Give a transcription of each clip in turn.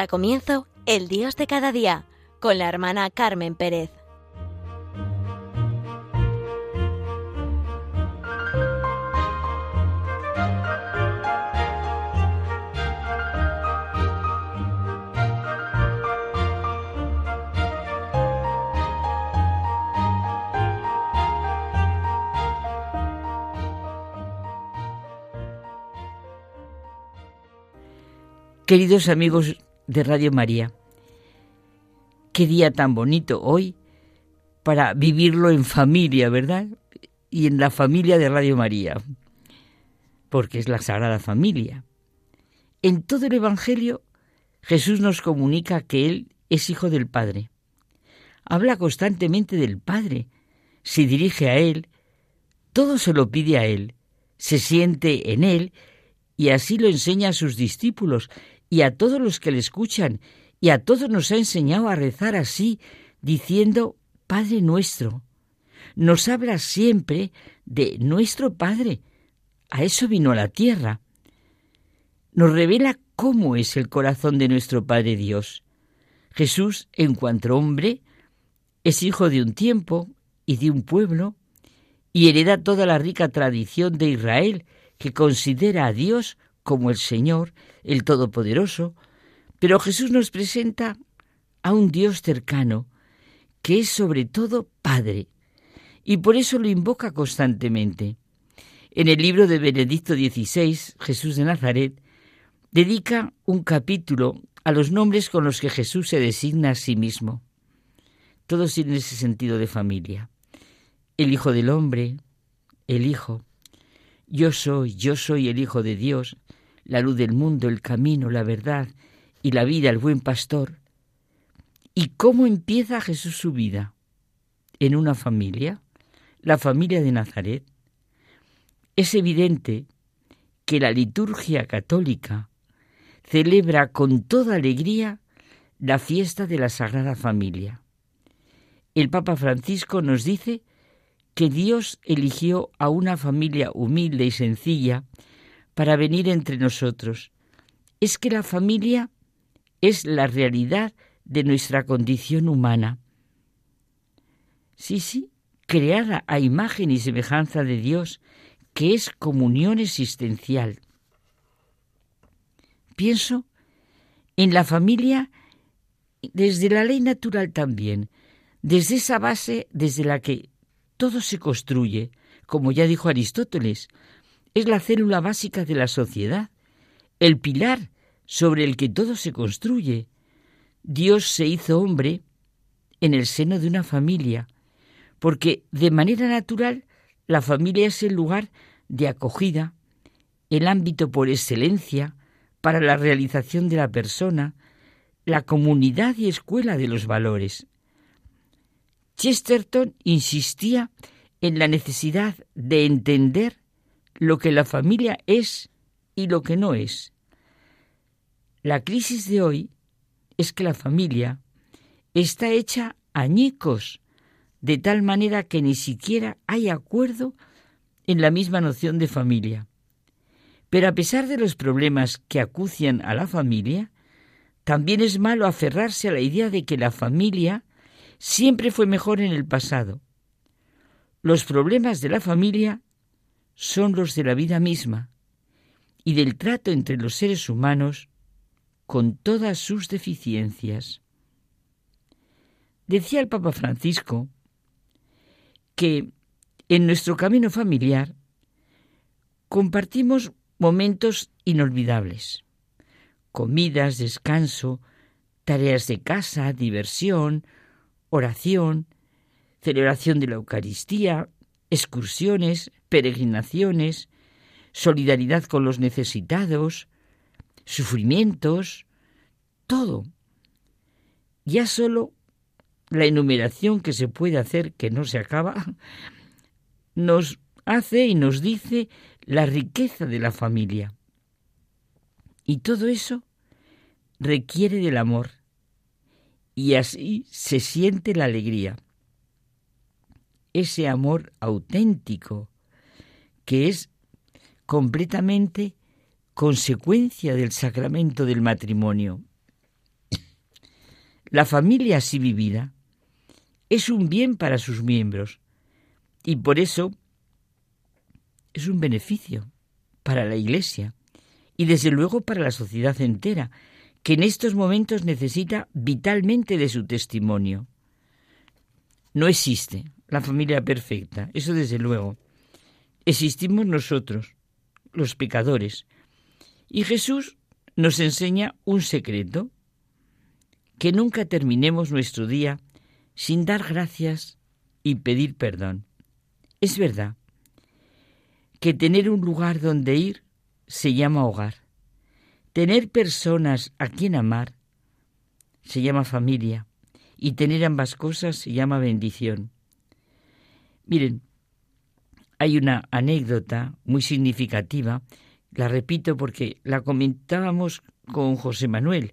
Da comienzo El Dios de cada día con la hermana Carmen Pérez. Queridos amigos de Radio María, qué día tan bonito hoy para vivirlo en familia, ¿verdad? Y en la familia de Radio María, porque es la Sagrada Familia. En todo el Evangelio Jesús nos comunica que Él es hijo del Padre. Habla constantemente del Padre, se dirige a Él, todo se lo pide a Él, se siente en Él y así lo enseña a sus discípulos y a todos los que le escuchan, y a todos nos ha enseñado a rezar así, diciendo Padre nuestro. Nos habla siempre de nuestro Padre. A eso vino la tierra. Nos revela cómo es el corazón de nuestro Padre Dios. Jesús, en cuanto hombre, es hijo de un tiempo y de un pueblo, y hereda toda la rica tradición de Israel, que considera a Dios como el Señor, el Todopoderoso, pero Jesús nos presenta a un Dios cercano, que es sobre todo Padre, y por eso lo invoca constantemente. En el libro de Benedicto XVI, Jesús de Nazaret, dedica un capítulo a los nombres con los que Jesús se designa a sí mismo. Todos tienen ese sentido de familia. El Hijo del Hombre, el Hijo. Yo soy, yo soy el Hijo de Dios, la luz del mundo, el camino, la verdad y la vida, el buen pastor. ¿Y cómo empieza Jesús su vida? En una familia, la familia de Nazaret. Es evidente que la liturgia católica celebra con toda alegría la fiesta de la Sagrada Familia. El Papa Francisco nos dice que Dios eligió a una familia humilde y sencilla para venir entre nosotros. Es que la familia es la realidad de nuestra condición humana. Sí, sí, creada a imagen y semejanza de Dios, que es comunión existencial. Pienso en la familia desde la ley natural también, desde esa base desde la que todo se construye, como ya dijo Aristóteles, es la célula básica de la sociedad, el pilar sobre el que todo se construye. Dios se hizo hombre en el seno de una familia, porque de manera natural la familia es el lugar de acogida, el ámbito por excelencia para la realización de la persona, la comunidad y escuela de los valores. Chesterton insistía en la necesidad de entender lo que la familia es y lo que no es. La crisis de hoy es que la familia está hecha añicos, de tal manera que ni siquiera hay acuerdo en la misma noción de familia. Pero a pesar de los problemas que acucian a la familia, también es malo aferrarse a la idea de que la familia siempre fue mejor en el pasado. Los problemas de la familia son los de la vida misma y del trato entre los seres humanos con todas sus deficiencias. Decía el Papa Francisco que en nuestro camino familiar compartimos momentos inolvidables, comidas, descanso, tareas de casa, diversión, oración, celebración de la Eucaristía, excursiones, peregrinaciones, solidaridad con los necesitados, sufrimientos, todo. Ya solo la enumeración que se puede hacer, que no se acaba, nos hace y nos dice la riqueza de la familia. Y todo eso requiere del amor. Y así se siente la alegría ese amor auténtico que es completamente consecuencia del sacramento del matrimonio. La familia así vivida es un bien para sus miembros y por eso es un beneficio para la Iglesia y desde luego para la sociedad entera, que en estos momentos necesita vitalmente de su testimonio. No existe la familia perfecta, eso desde luego. Existimos nosotros, los pecadores. Y Jesús nos enseña un secreto, que nunca terminemos nuestro día sin dar gracias y pedir perdón. Es verdad que tener un lugar donde ir se llama hogar. Tener personas a quien amar se llama familia y tener ambas cosas se llama bendición. Miren, hay una anécdota muy significativa, la repito porque la comentábamos con José Manuel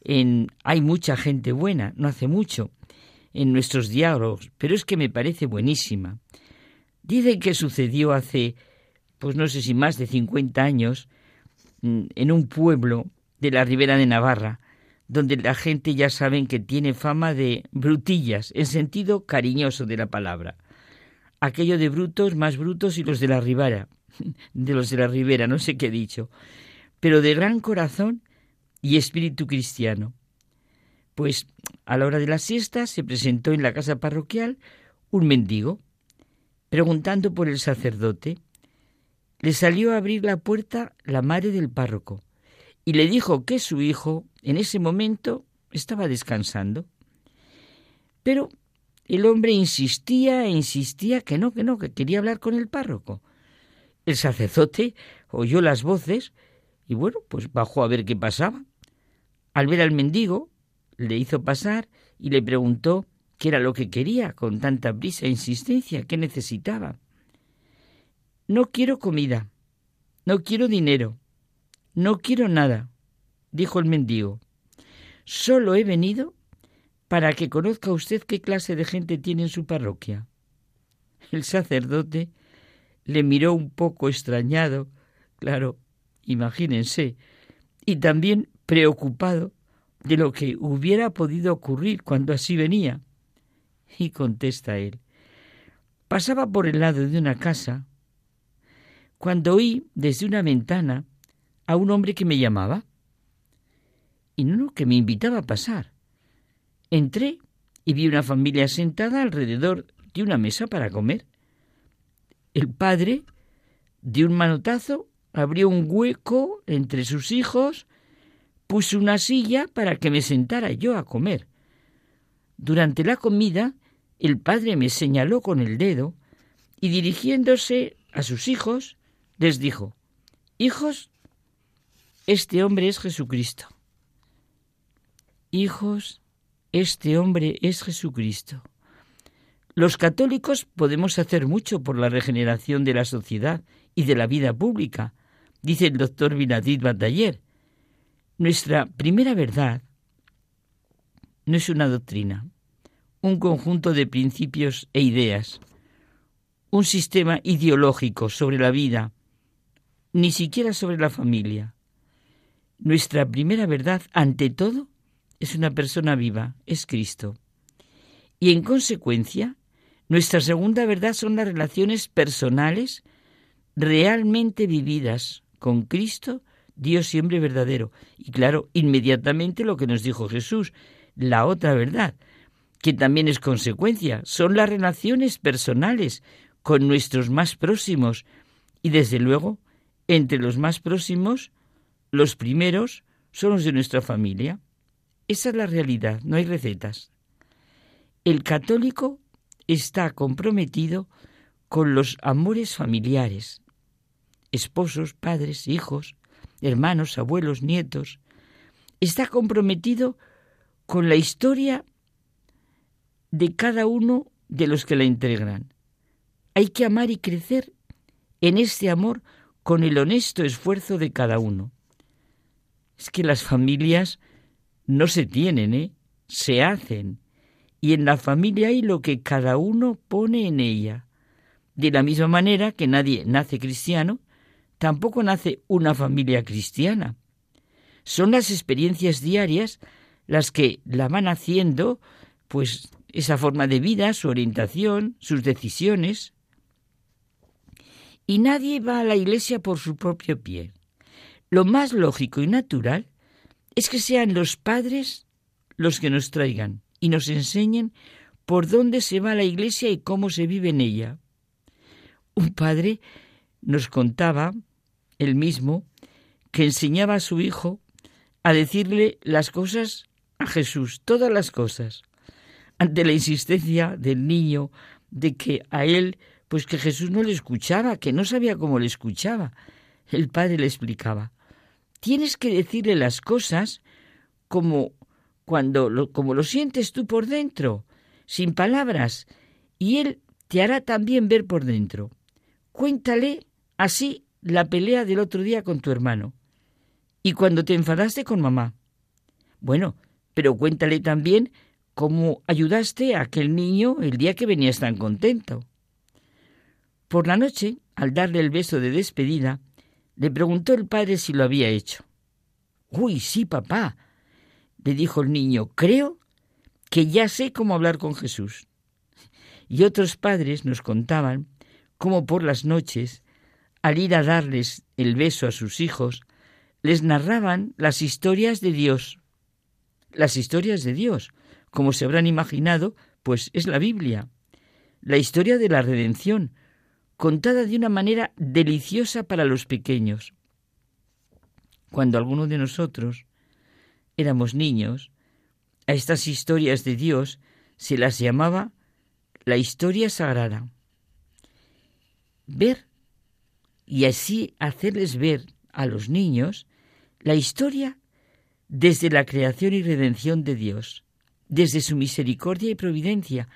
en Hay mucha gente buena, no hace mucho, en nuestros diálogos, pero es que me parece buenísima. Dicen que sucedió hace, pues no sé si más de 50 años, mm, en un pueblo de la ribera de Navarra, donde la gente ya saben que tiene fama de brutillas, en sentido cariñoso de la palabra. Aquello de brutos más brutos y los de la ribera, de los de la ribera, no sé qué he dicho, pero de gran corazón y espíritu cristiano. Pues a la hora de la siesta se presentó en la casa parroquial un mendigo, preguntando por el sacerdote. Le salió a abrir la puerta la madre del párroco y le dijo que su hijo en ese momento estaba descansando. Pero el hombre insistía e insistía que no, que no, que quería hablar con el párroco. El sacerdote oyó las voces y bueno, pues bajó a ver qué pasaba. Al ver al mendigo, le hizo pasar y le preguntó qué era lo que quería con tanta prisa e insistencia, qué necesitaba. No quiero comida, no quiero dinero, no quiero nada, dijo el mendigo. Solo he venido para que conozca usted qué clase de gente tiene en su parroquia. El sacerdote le miró un poco extrañado, claro, imagínense, y también preocupado de lo que hubiera podido ocurrir cuando así venía. Y contesta él, pasaba por el lado de una casa cuando oí desde una ventana a un hombre que me llamaba. Y no, que me invitaba a pasar. Entré y vi una familia sentada alrededor de una mesa para comer. El padre, de un manotazo, abrió un hueco entre sus hijos, puso una silla para que me sentara yo a comer. Durante la comida, el padre me señaló con el dedo y dirigiéndose a sus hijos, les dijo, Hijos, este hombre es Jesucristo. Hijos, este hombre es Jesucristo. Los católicos podemos hacer mucho por la regeneración de la sociedad y de la vida pública, dice el doctor Vinadid Bataller. Nuestra primera verdad no es una doctrina, un conjunto de principios e ideas, un sistema ideológico sobre la vida, ni siquiera sobre la familia. Nuestra primera verdad, ante todo, es una persona viva, es Cristo. Y en consecuencia, nuestra segunda verdad son las relaciones personales realmente vividas con Cristo, Dios siempre verdadero. Y claro, inmediatamente lo que nos dijo Jesús, la otra verdad, que también es consecuencia, son las relaciones personales con nuestros más próximos y desde luego, entre los más próximos, los primeros son los de nuestra familia. Esa es la realidad, no hay recetas. El católico está comprometido con los amores familiares, esposos, padres, hijos, hermanos, abuelos, nietos. Está comprometido con la historia de cada uno de los que la integran. Hay que amar y crecer en este amor con el honesto esfuerzo de cada uno. Es que las familias no se tienen, ¿eh? se hacen. Y en la familia hay lo que cada uno pone en ella. De la misma manera que nadie nace cristiano, tampoco nace una familia cristiana. Son las experiencias diarias las que la van haciendo, pues esa forma de vida, su orientación, sus decisiones. Y nadie va a la iglesia por su propio pie. Lo más lógico y natural es que sean los padres los que nos traigan y nos enseñen por dónde se va la iglesia y cómo se vive en ella. Un padre nos contaba, él mismo, que enseñaba a su hijo a decirle las cosas a Jesús, todas las cosas, ante la insistencia del niño de que a él, pues que Jesús no le escuchaba, que no sabía cómo le escuchaba. El padre le explicaba, tienes que decirle las cosas como cuando lo, como lo sientes tú por dentro, sin palabras, y él te hará también ver por dentro. Cuéntale así la pelea del otro día con tu hermano y cuando te enfadaste con mamá. Bueno, pero cuéntale también cómo ayudaste a aquel niño el día que venías tan contento. Por la noche, al darle el beso de despedida, le preguntó el padre si lo había hecho. Uy, sí, papá, le dijo el niño, creo que ya sé cómo hablar con Jesús. Y otros padres nos contaban cómo por las noches, al ir a darles el beso a sus hijos, les narraban las historias de Dios. Las historias de Dios, como se habrán imaginado, pues es la Biblia. La historia de la redención, contada de una manera deliciosa para los pequeños. Cuando alguno de nosotros éramos niños, a estas historias de Dios se las llamaba la historia sagrada. Ver y así hacerles ver a los niños la historia desde la creación y redención de Dios, desde su misericordia y providencia,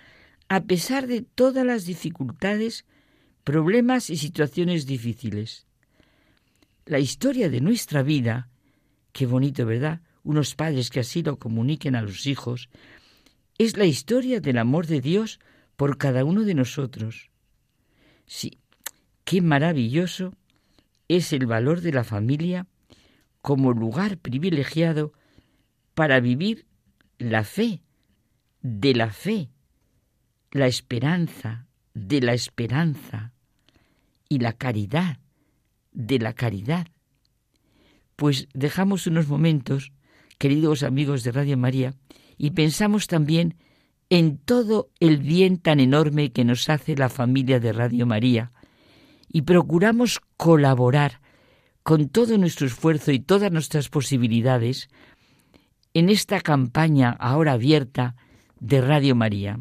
a pesar de todas las dificultades, problemas y situaciones difíciles. La historia de nuestra vida, qué bonito, ¿verdad? unos padres que así lo comuniquen a los hijos, es la historia del amor de Dios por cada uno de nosotros. Sí, qué maravilloso es el valor de la familia como lugar privilegiado para vivir la fe, de la fe, la esperanza, de la esperanza y la caridad, de la caridad. Pues dejamos unos momentos queridos amigos de Radio María, y pensamos también en todo el bien tan enorme que nos hace la familia de Radio María, y procuramos colaborar con todo nuestro esfuerzo y todas nuestras posibilidades en esta campaña ahora abierta de Radio María.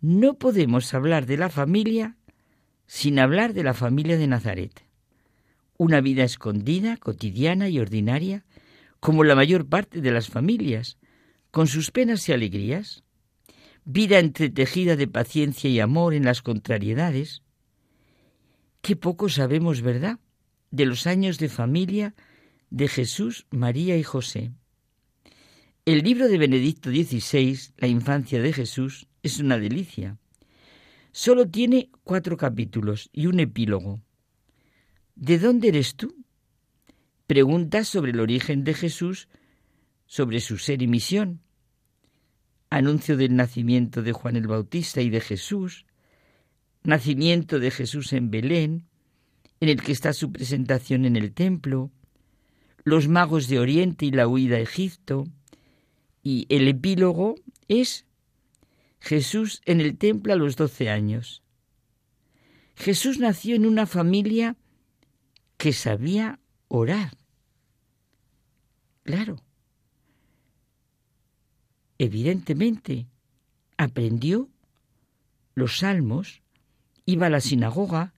No podemos hablar de la familia sin hablar de la familia de Nazaret. Una vida escondida, cotidiana y ordinaria como la mayor parte de las familias, con sus penas y alegrías, vida entretejida de paciencia y amor en las contrariedades. Qué poco sabemos, ¿verdad?, de los años de familia de Jesús, María y José. El libro de Benedicto XVI, La infancia de Jesús, es una delicia. Solo tiene cuatro capítulos y un epílogo. ¿De dónde eres tú? Preguntas sobre el origen de Jesús, sobre su ser y misión. Anuncio del nacimiento de Juan el Bautista y de Jesús. Nacimiento de Jesús en Belén, en el que está su presentación en el templo. Los magos de Oriente y la huida a Egipto. Y el epílogo es Jesús en el templo a los doce años. Jesús nació en una familia que sabía orar. Claro. Evidentemente, aprendió los salmos, iba a la sinagoga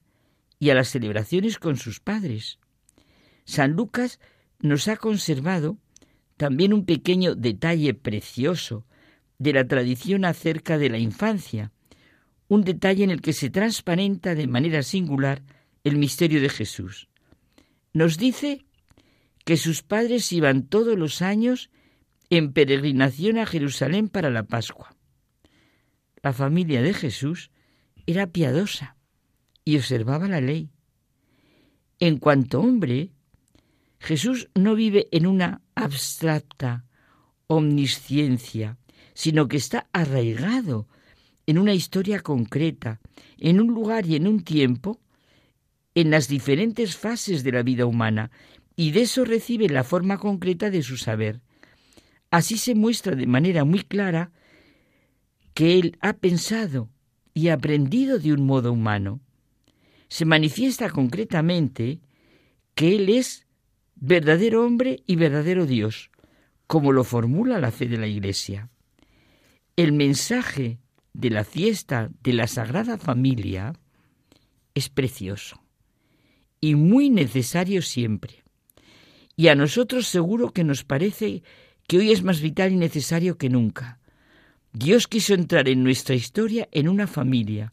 y a las celebraciones con sus padres. San Lucas nos ha conservado también un pequeño detalle precioso de la tradición acerca de la infancia, un detalle en el que se transparenta de manera singular el misterio de Jesús. Nos dice que sus padres iban todos los años en peregrinación a Jerusalén para la Pascua. La familia de Jesús era piadosa y observaba la ley. En cuanto hombre, Jesús no vive en una abstracta omnisciencia, sino que está arraigado en una historia concreta, en un lugar y en un tiempo, en las diferentes fases de la vida humana, y de eso recibe la forma concreta de su saber. Así se muestra de manera muy clara que él ha pensado y aprendido de un modo humano. Se manifiesta concretamente que él es verdadero hombre y verdadero Dios, como lo formula la fe de la Iglesia. El mensaje de la fiesta de la Sagrada Familia es precioso y muy necesario siempre. Y a nosotros seguro que nos parece que hoy es más vital y necesario que nunca. Dios quiso entrar en nuestra historia en una familia,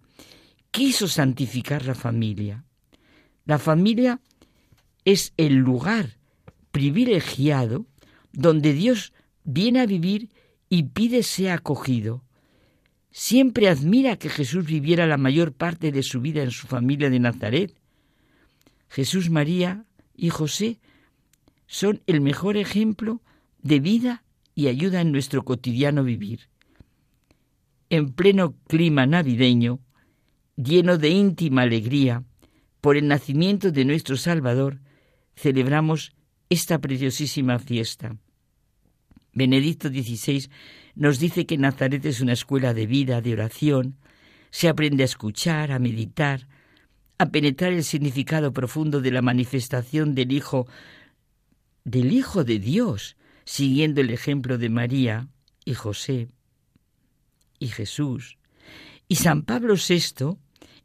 quiso santificar la familia. La familia es el lugar privilegiado donde Dios viene a vivir y pide sea acogido. Siempre admira que Jesús viviera la mayor parte de su vida en su familia de Nazaret. Jesús, María y José son el mejor ejemplo de vida y ayuda en nuestro cotidiano vivir. En pleno clima navideño, lleno de íntima alegría, por el nacimiento de nuestro Salvador, celebramos esta preciosísima fiesta. Benedicto XVI nos dice que Nazaret es una escuela de vida, de oración, se aprende a escuchar, a meditar, a penetrar el significado profundo de la manifestación del Hijo, del Hijo de Dios, siguiendo el ejemplo de María y José y Jesús. Y San Pablo VI,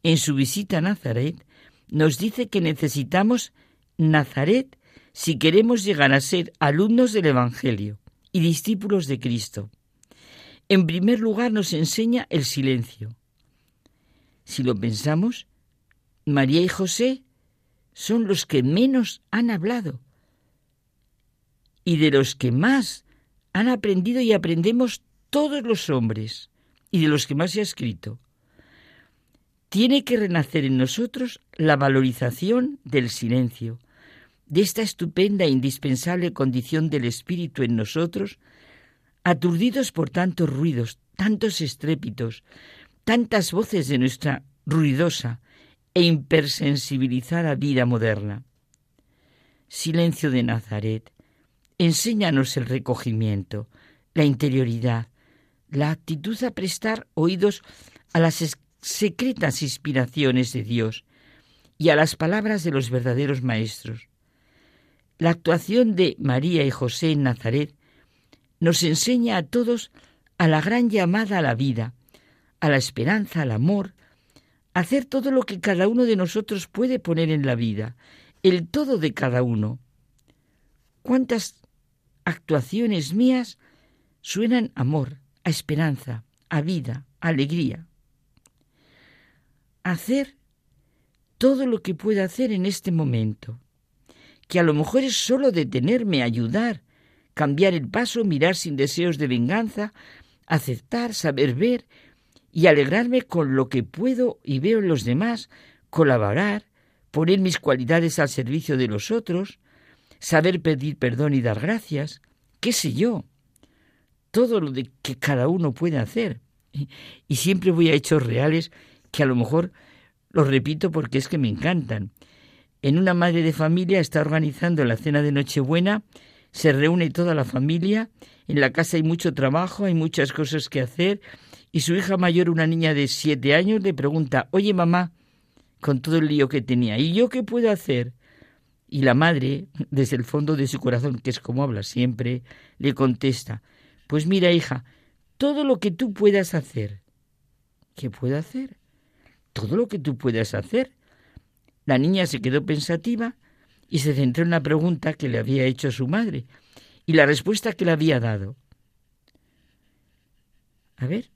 en su visita a Nazaret, nos dice que necesitamos Nazaret si queremos llegar a ser alumnos del Evangelio y discípulos de Cristo. En primer lugar nos enseña el silencio. Si lo pensamos, María y José son los que menos han hablado y de los que más han aprendido y aprendemos todos los hombres y de los que más se ha escrito. Tiene que renacer en nosotros la valorización del silencio, de esta estupenda e indispensable condición del espíritu en nosotros, aturdidos por tantos ruidos, tantos estrépitos, tantas voces de nuestra ruidosa e hipersensibilizada vida moderna. Silencio de Nazaret, enséñanos el recogimiento, la interioridad, la actitud a prestar oídos a las secretas inspiraciones de Dios y a las palabras de los verdaderos maestros. La actuación de María y José en Nazaret nos enseña a todos a la gran llamada a la vida, a la esperanza, al amor, a hacer todo lo que cada uno de nosotros puede poner en la vida, el todo de cada uno. ¿Cuántas actuaciones mías suenan amor, a esperanza, a vida, a alegría? Hacer todo lo que pueda hacer en este momento que a lo mejor es solo detenerme, ayudar, cambiar el paso, mirar sin deseos de venganza, aceptar, saber ver y alegrarme con lo que puedo y veo en los demás, colaborar, poner mis cualidades al servicio de los otros, saber pedir perdón y dar gracias, qué sé yo, todo lo de que cada uno puede hacer. Y siempre voy a hechos reales que a lo mejor los repito porque es que me encantan. En una madre de familia está organizando la cena de Nochebuena, se reúne toda la familia, en la casa hay mucho trabajo, hay muchas cosas que hacer, y su hija mayor, una niña de siete años, le pregunta, oye mamá, con todo el lío que tenía, ¿y yo qué puedo hacer? Y la madre, desde el fondo de su corazón, que es como habla siempre, le contesta, pues mira hija, todo lo que tú puedas hacer. ¿Qué puedo hacer? Todo lo que tú puedas hacer. La niña se quedó pensativa y se centró en la pregunta que le había hecho su madre y la respuesta que le había dado. A ver,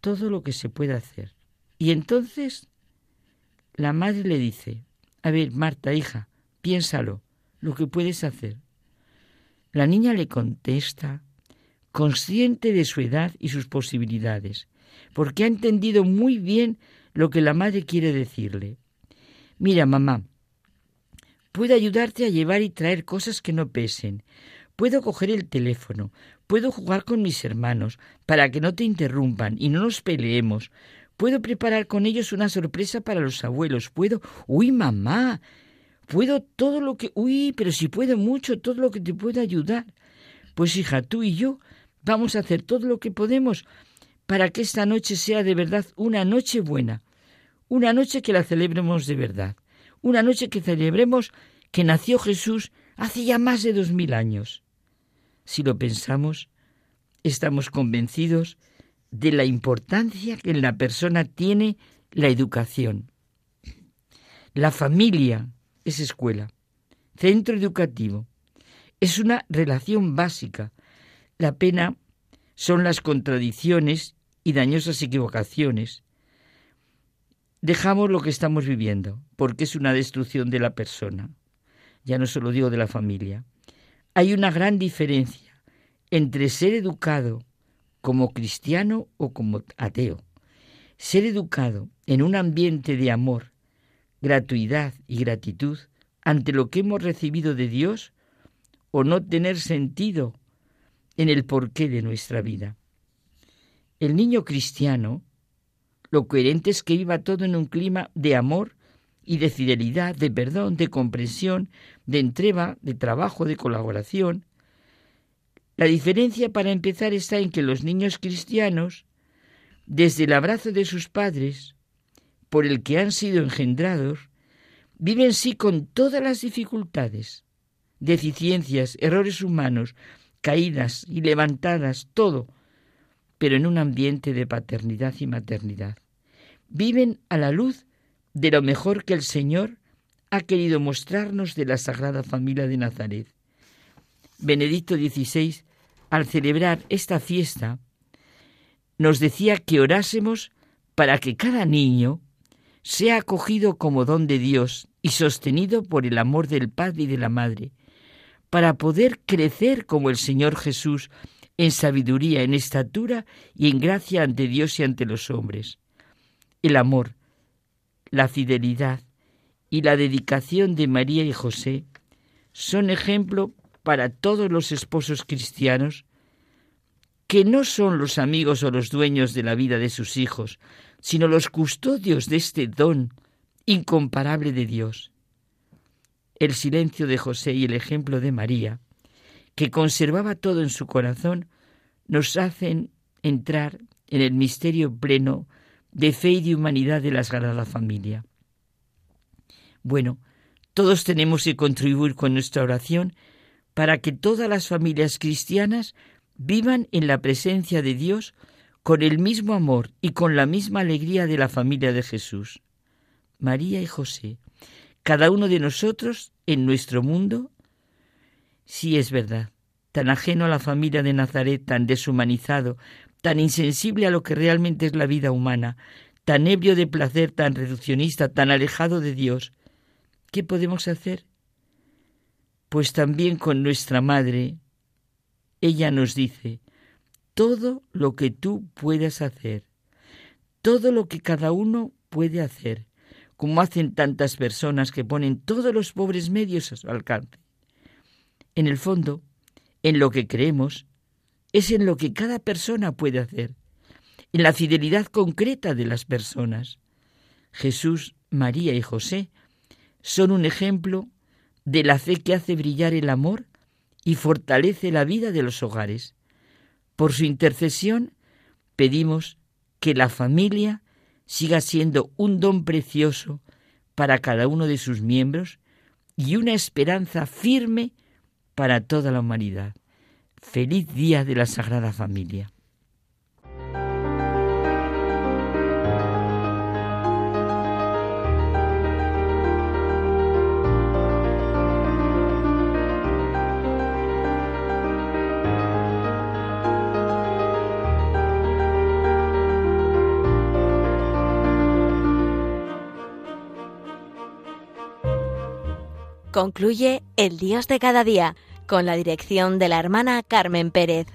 todo lo que se puede hacer. Y entonces la madre le dice, a ver, Marta, hija, piénsalo, lo que puedes hacer. La niña le contesta, consciente de su edad y sus posibilidades, porque ha entendido muy bien lo que la madre quiere decirle. Mira, mamá, puedo ayudarte a llevar y traer cosas que no pesen. Puedo coger el teléfono, puedo jugar con mis hermanos para que no te interrumpan y no nos peleemos. Puedo preparar con ellos una sorpresa para los abuelos. Puedo... Uy, mamá. Puedo todo lo que... Uy, pero si puedo mucho, todo lo que te pueda ayudar. Pues hija, tú y yo vamos a hacer todo lo que podemos para que esta noche sea de verdad una noche buena, una noche que la celebremos de verdad, una noche que celebremos que nació Jesús hace ya más de dos mil años. Si lo pensamos, estamos convencidos de la importancia que en la persona tiene la educación. La familia es escuela, centro educativo, es una relación básica. La pena son las contradicciones y dañosas equivocaciones. Dejamos lo que estamos viviendo, porque es una destrucción de la persona. Ya no solo digo de la familia. Hay una gran diferencia entre ser educado como cristiano o como ateo. Ser educado en un ambiente de amor, gratuidad y gratitud ante lo que hemos recibido de Dios o no tener sentido en el porqué de nuestra vida. El niño cristiano, lo coherente es que viva todo en un clima de amor y de fidelidad, de perdón, de comprensión, de entrega, de trabajo, de colaboración. La diferencia para empezar está en que los niños cristianos, desde el abrazo de sus padres, por el que han sido engendrados, viven sí con todas las dificultades, deficiencias, errores humanos, caídas y levantadas, todo, pero en un ambiente de paternidad y maternidad. Viven a la luz de lo mejor que el Señor ha querido mostrarnos de la Sagrada Familia de Nazaret. Benedicto XVI, al celebrar esta fiesta, nos decía que orásemos para que cada niño sea acogido como don de Dios y sostenido por el amor del Padre y de la Madre, para poder crecer como el Señor Jesús en sabiduría, en estatura y en gracia ante Dios y ante los hombres. El amor, la fidelidad y la dedicación de María y José son ejemplo para todos los esposos cristianos que no son los amigos o los dueños de la vida de sus hijos, sino los custodios de este don incomparable de Dios. El silencio de José y el ejemplo de María, que conservaba todo en su corazón, nos hacen entrar en el misterio pleno de fe y de humanidad de la Sagrada Familia. Bueno, todos tenemos que contribuir con nuestra oración para que todas las familias cristianas vivan en la presencia de Dios con el mismo amor y con la misma alegría de la familia de Jesús. María y José, cada uno de nosotros en nuestro mundo? Sí es verdad, tan ajeno a la familia de Nazaret, tan deshumanizado, tan insensible a lo que realmente es la vida humana, tan ebrio de placer, tan reduccionista, tan alejado de Dios. ¿Qué podemos hacer? Pues también con nuestra madre, ella nos dice, todo lo que tú puedas hacer, todo lo que cada uno puede hacer, como hacen tantas personas que ponen todos los pobres medios a su alcance. En el fondo, en lo que creemos, es en lo que cada persona puede hacer, en la fidelidad concreta de las personas. Jesús, María y José son un ejemplo de la fe que hace brillar el amor y fortalece la vida de los hogares. Por su intercesión pedimos que la familia siga siendo un don precioso para cada uno de sus miembros y una esperanza firme para toda la humanidad. Feliz día de la Sagrada Familia. Concluye El Dios de cada día con la dirección de la hermana Carmen Pérez.